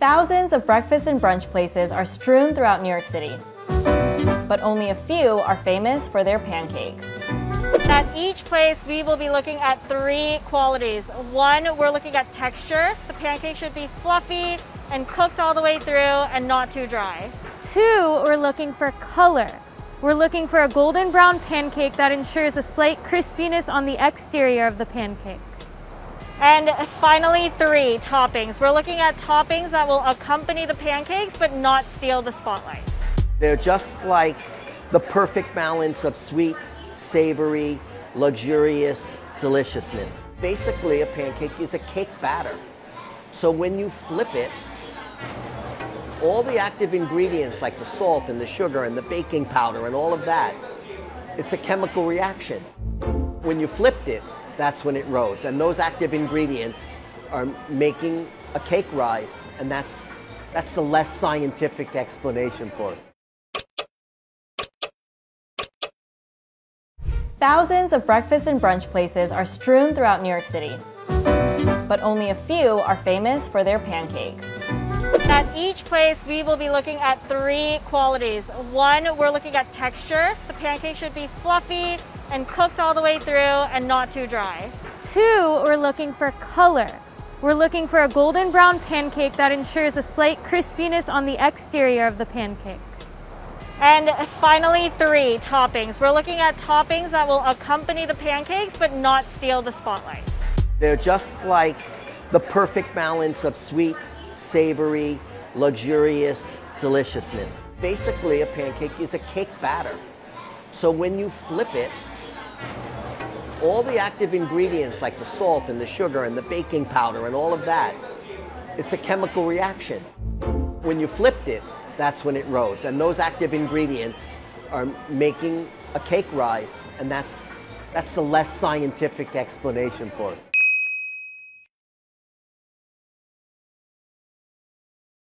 Thousands of breakfast and brunch places are strewn throughout New York City, but only a few are famous for their pancakes. At each place, we will be looking at three qualities. One, we're looking at texture. The pancake should be fluffy and cooked all the way through and not too dry. Two, we're looking for color. We're looking for a golden brown pancake that ensures a slight crispiness on the exterior of the pancake. And finally, three, toppings. We're looking at toppings that will accompany the pancakes but not steal the spotlight. They're just like the perfect balance of sweet, savory, luxurious deliciousness. Basically, a pancake is a cake batter. So when you flip it, all the active ingredients like the salt and the sugar and the baking powder and all of that, it's a chemical reaction. When you flipped it, that's when it rose. And those active ingredients are making a cake rise, and that's, that's the less scientific explanation for it. Thousands of breakfast and brunch places are strewn throughout New York City, but only a few are famous for their pancakes. At each place, we will be looking at three qualities. One, we're looking at texture. The pancake should be fluffy and cooked all the way through and not too dry. Two, we're looking for color. We're looking for a golden brown pancake that ensures a slight crispiness on the exterior of the pancake. And finally, three, toppings. We're looking at toppings that will accompany the pancakes but not steal the spotlight. They're just like the perfect balance of sweet, savory, luxurious deliciousness. Basically, a pancake is a cake batter. So when you flip it, all the active ingredients like the salt and the sugar and the baking powder and all of that, it's a chemical reaction. When you flipped it, that's when it rose. And those active ingredients are making a cake rise, and that's, that's the less scientific explanation for it.